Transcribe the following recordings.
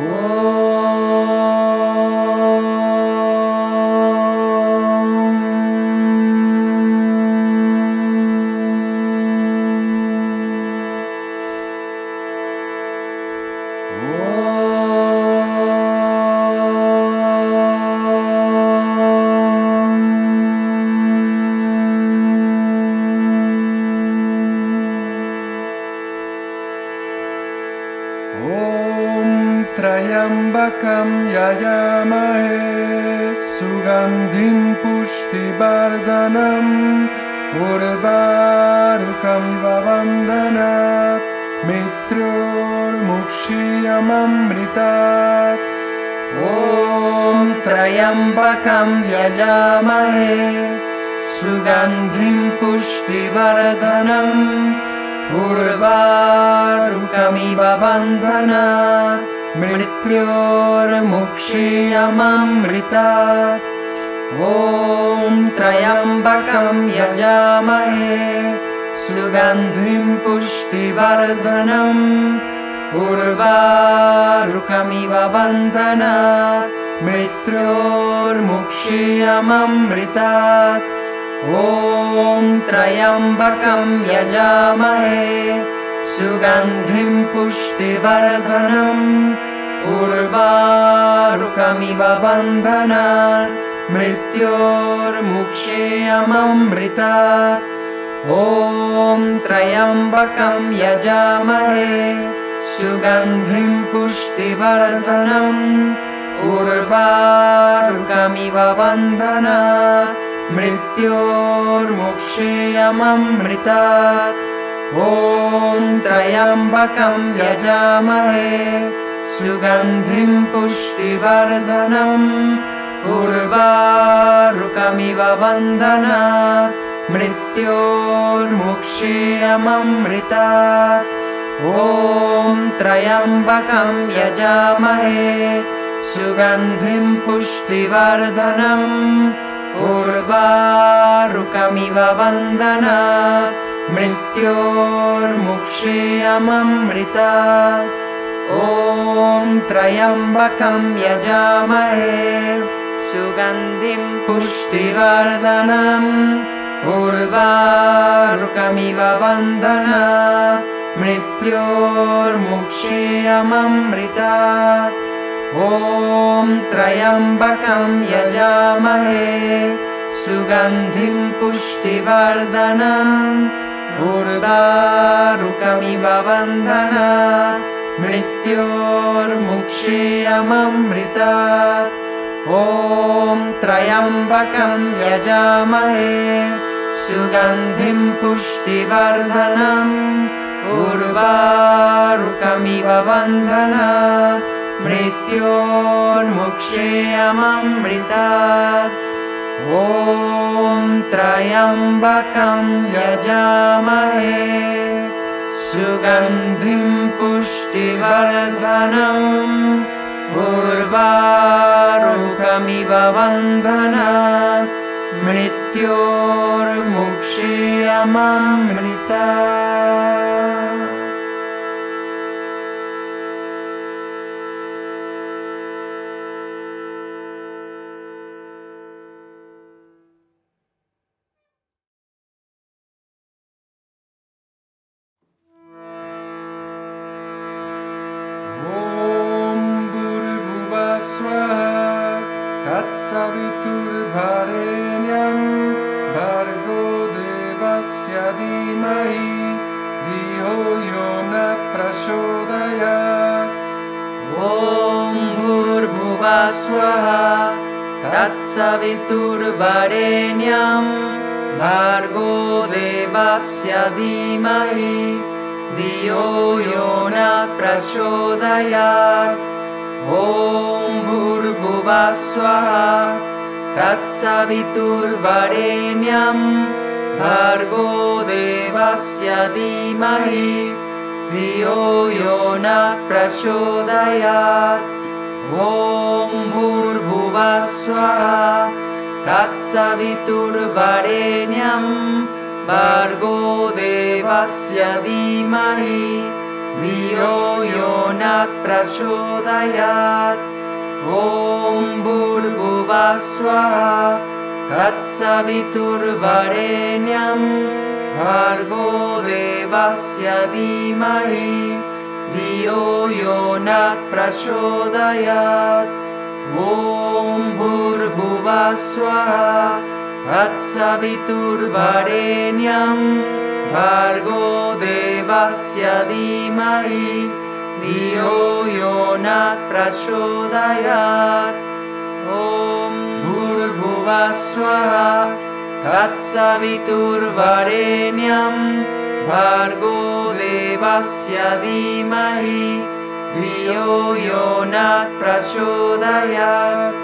Whoa. सुगन्धिं पुष्टिवर्धनम्। उर्वारुकं वन्दनात् मित्रोर्मुक्षीयममृतात्। ॐ त्रयम्बकं यजामहे। सुगन्धिं पुष्टिवर्धनम्। उर्वारुकमिव बन्धनात् मृत्योर्मुक्षीयममृतात् ॐ त्रयम्बकं यजामहे सुगन्धिं पुष्टिवर्धनम् उर्वारुकमिव बन्धनात् मृत्योर्मुक्षीयममृतात् ॐ त्रयम्बकं यजामहे सुगन्धिं पुष्टिवर्धनम् उर्वारुकमिव बन्धनात् मृत्योर्मुक्षीयममृतात् ॐ त्रयम्बकं यजामहे सुगन्धिं पुष्टिवर्धनम्। उर्वारुकमिव बन्धनात् मृत्योर्मुक्षीयममृतात् ॐ त्रयम्बकं यजामहे सुगन्धिं पुष्टिवर्धनम् उर्वारुकमिव बन्धनात् मृत्योर्मुक्षीयममृतात् ॐ त्रयम्बकं यजामहे। सुगन्धिं पुष्टिवर्धनम् उर्वारुकमिव वन्दनात् मृत्योर्मुक्षीयममृतात् ॐ त्रयम्बकं यजामहे सुगन्धिं पुष्टिवर्धनम् उर्वारुकमिव वन्दनात् मृत्योर्मुक्षीयममृतात् ॐ त्रयम्बकं यजामहे सुगन्धिं पुष्टिवर्धनम् उर्वारुकमिव बन्धनात् मृत्योर्मुक्षीयममृतात् ॐ त्रयम्बकं यजामहे सुगन्धिं पुष्टिवर्धनम् उर्वारुकमिव बन्धनात् मृत्योर्मुक्षीयममृतात् ॐ त्रयम्बकं यजामहे सुगन्धिं पुष्टिवर्धनम् उर्वारुकमिव बन्धनात् मृत्योर्मुक्षीयममृतात् धीमहि धियो यो न प्रचोदयात्। ॐ भूर्भुवः स्वः तत्सवितुर्वरेण्यं भार्गो देवस्य धीमहि धियो यो न प्रचोदयात्। ॐ भूर्भुवः स्वः तत्सवितुर्वरेण्यं argo de basia di mahi dio yona prachodayat om bhur bhuvasva tatsa vitur varenyam bargo di mahi dio yona prachodayat om bhur तत्सवितुर्वरेण्यं भार्गो देवस्य धीमहि धियो यो न प्रचोदयात्। ॐ भूर्भुवः स्वः तत्सवितुर्वरेण्यं भार्गो देवस्य धीमहि धियो यो न प्रचोदयात्। ॐ भूर्भुवः स्वः तत्सवितुर्वरेण्यं भार्गो देवस्य धीमहि धियो यो न प्रचोदयात्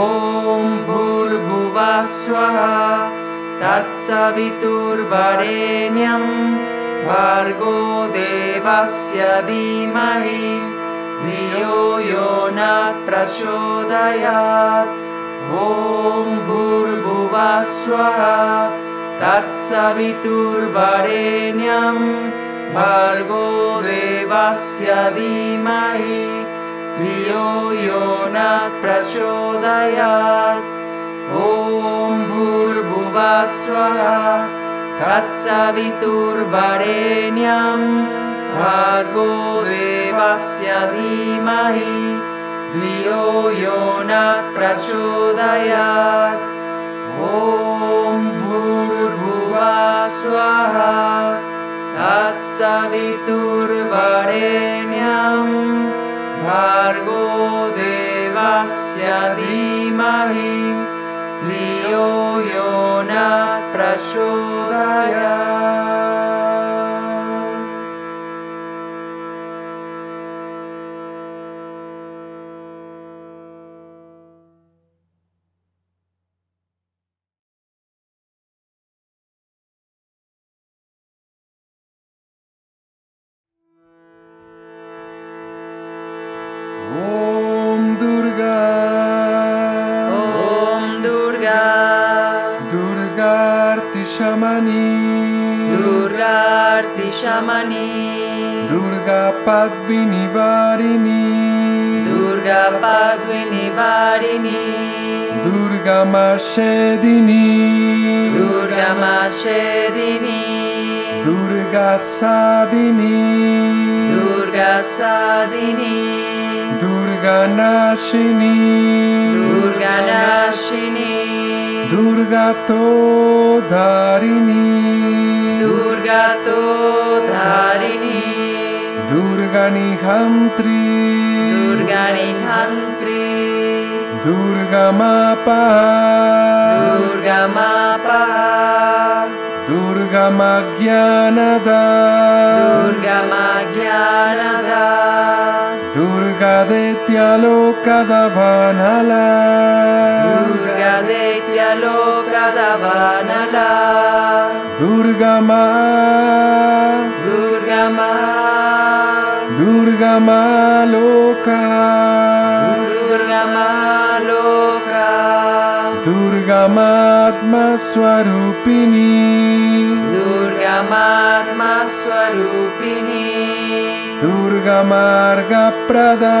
ॐ भूर्भुवः स्वः तत्सवितुर्वरेण्यं भार्गो देवस्य धीमहि धियो यो न प्रचोदयात् ॐ भूर्भुवः स्वः तत्सवितुर्वरेण्यं भार्गो देवस्य धीमहि धियो यो न प्रचोदयात् ॐ भूर्भुवः स्वः तत्सवितुर्वरेण्यं भार्गो देवस्य धीमहि धियो यो न प्रचोदयात् ॐ भूर्भुवः स्वः तत्सवितुर्वरेण्यं भार्गो देवस्य धीमहि धियो यो न प्रचोदयात् রমণী দুর্গা পাদ্বিনী বারিণী দুর্গা পাদ্বিনী বারিণী দুর্গা মা সেদিনী দুর্গা মা সেদিনী দুর্গা সাদিনী। দুর্গা সাদিনী। দুর্গা নাশিনী। দুর্গা নাশিনী। দুর্গা তো ধারিণী। দুর্গা তো ধারিণী। দুর্গা নিঘান্ত্রী দুর্গা নিঘান্ত্রী দুর্গা মাপা দুর্গা মাপা Durga Magyanada Durga Magyanada Durga Detya Loka Davanala Durga Detya Loka Davanala Durga Ma Durga Ma Durga Ma दुर्गमात्मस्वरूपिणी दुर्गमात्मस्वरूपिणी दुर्गमार्गप्रदा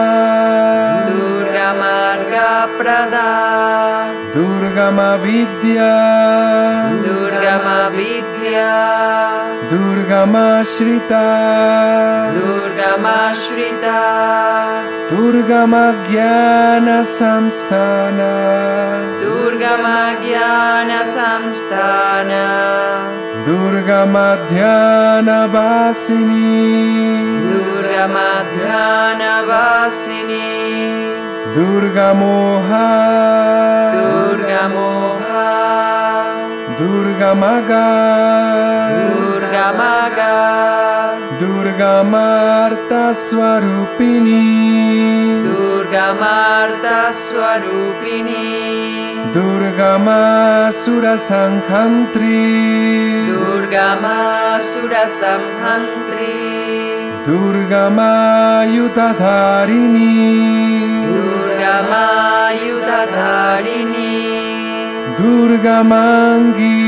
दुर्गमार्गप्रदा दुर्गमविद्या दुर्गमविद्या दुर्गमाश्रिता दुर्गमाश्रिता दुर्गमज्ञानसंस्थाना दुर्गमज्ञानसंस्थान दुर्गमध्यानवासिनी दुर्गमध्यानवासिनी दुर्गमोहा दुर्गमोहा Durgamaga Durga Maga Durga Marta Swarupini. Durga Marta Swarupini. Durga Masura Sankhantri Durga Masura Samhantri Durga Mayutadharini. Durga Mayudhadharini Durga Mangi.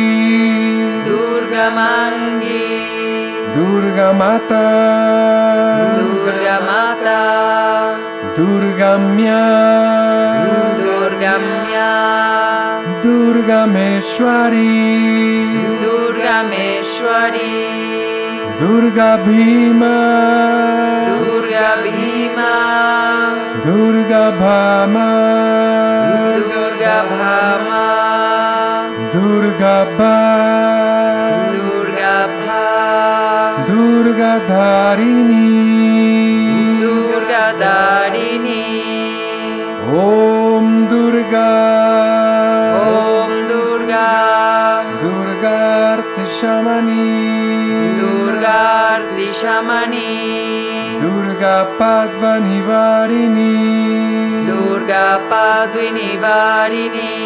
Durga Mangi Durga Mata Durga Mata Durgamya Durgamya Durgameshwari Durgameshwari Durga Bhima Durga Bhima Durga Bhama Durga Bhama Durga Ba Durgadarini Durgadarini Om Durga Om Durga Durgarti Shamani Durgarti Shamani Durga Padvani Varini Durga Padvini Varini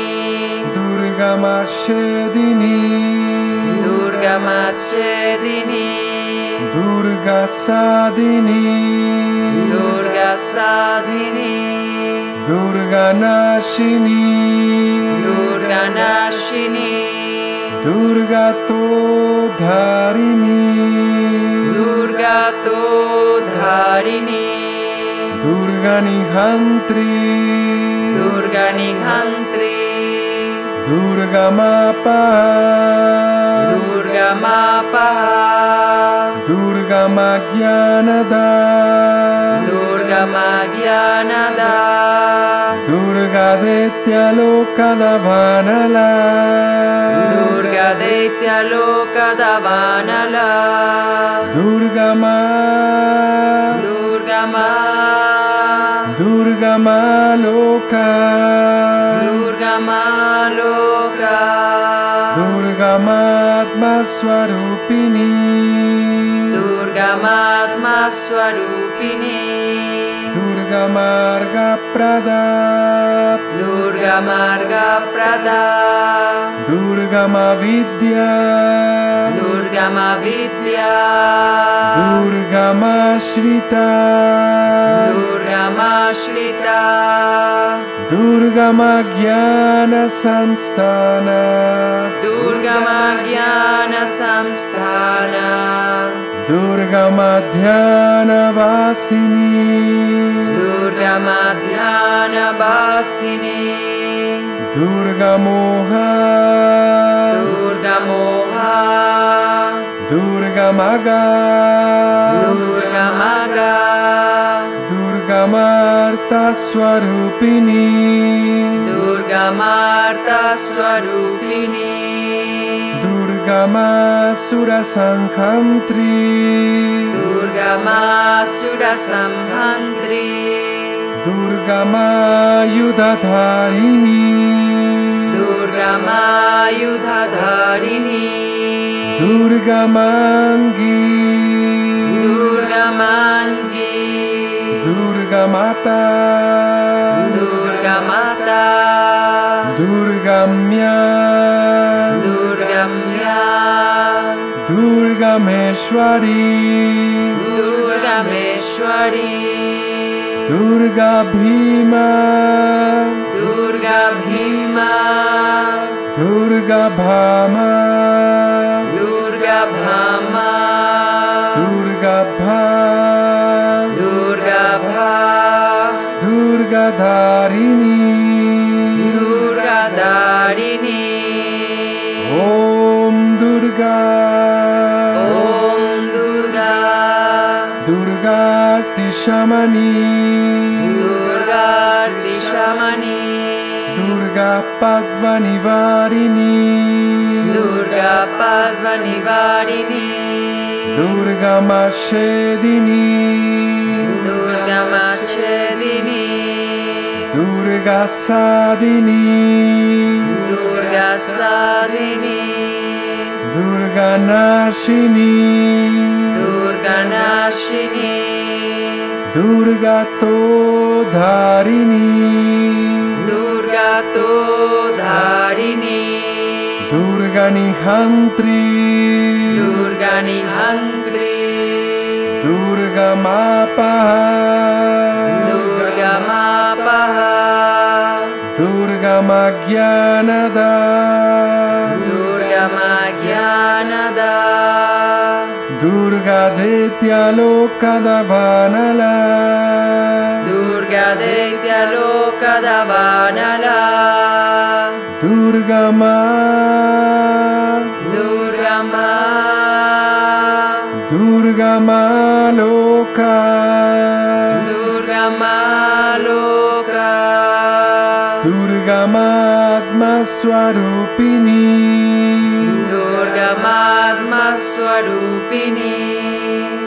Durga Mashedini Durga Mashedini Durga Sadini. Durga Sadini. Durga নাশিনী। Durga নাশিনী। Durga তো ধারিণী। দুর্গা তো ধারিণী। দুর্গা নিহান্ত্রী। দুর্গা নিহান্ত্রী। দুর্গা মাপা দুর্গা মাপা Durga Magyanada Durga Magyanada Durga Deitya Loka Davanala. Durga Deitya Loka Davanala. Durga Ma. Durga Ma. Durga Ma Loka. Durga Ma Loka. Durga Ma Maloka Durga Maloka Durga Matma Swarupini Durga Marga Prada. Durga Marga Prada Durga Mavidya Durga Mavidya Durga Mashrita Durga Mashrita Durga Magyana Durga Madhyana Vasini Durga Madhyana Vasini Durga Moha Durga Moha Durga Maga Durga Maga Durga Marta Swarupini Durga Marta Swarupini Durgama Surasamhantri Durgama Surasamhantri Durgama Yudhadharini Durgama Yudhadharini Mata. Durga Mata. Durga Durgamya Durgameshwari Durgameshwari Durga Bhima Durga Bhima Durga Bhama पाद्वनिवारिणी Durga पाद्वनिवारिणी दुर्गमाच्छेदिनी दुर्गमाच्छेदिनी Durga सादिनी Durga सादिनी दुर्गानाशिनी दुर्गानाशिनी Durga तो धारिणी Dharini Durgani Hantri. Durgani Hantri. Durga Mapa Durga Mapa Durga Magyanada. Durga Magyanada. Deity Aloka Davanala Durga Deity Aloka Davanala Durga Ma Durga Ma Durga Ma Loka. Durga Ma Loka. Durga Ma Swarupini. Durga Ma Atma Swarupini.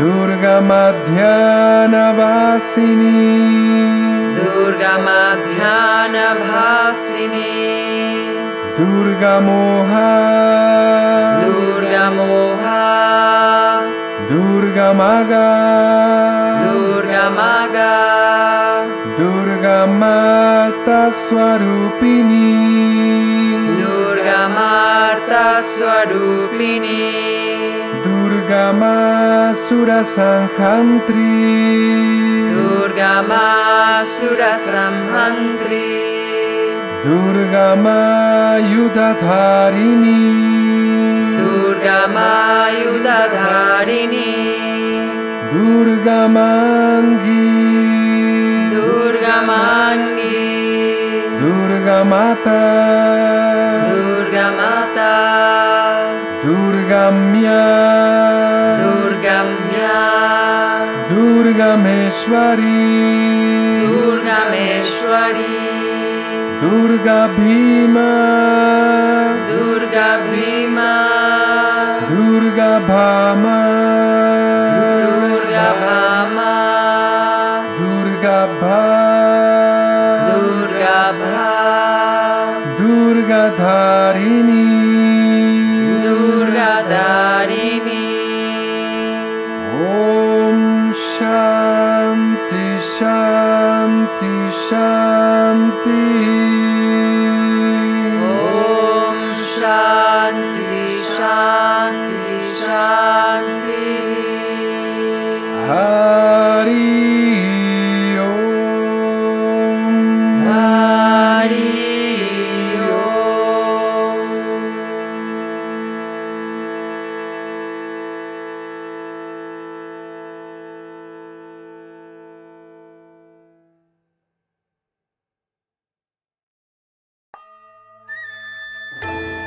दुर्गमध्यानवासिनी। दुर्गमध्यानभासिनी दुर्गमोहा। दुर्गमोहा। दुर्गमगा। दुर्गमगा। दुर्गमातास्वरूपिणी दुर्गमार्तास्वरूपिणी। Durgama Surasamhantri Durgama Surasamhantri Durgama Durga Durgama Durga Durgamangi Durgamangi Durgamata Meshwari Durga Meshwari Durga Bhima Durga Bhima Durga Bhama Durga Bhama Durga Bha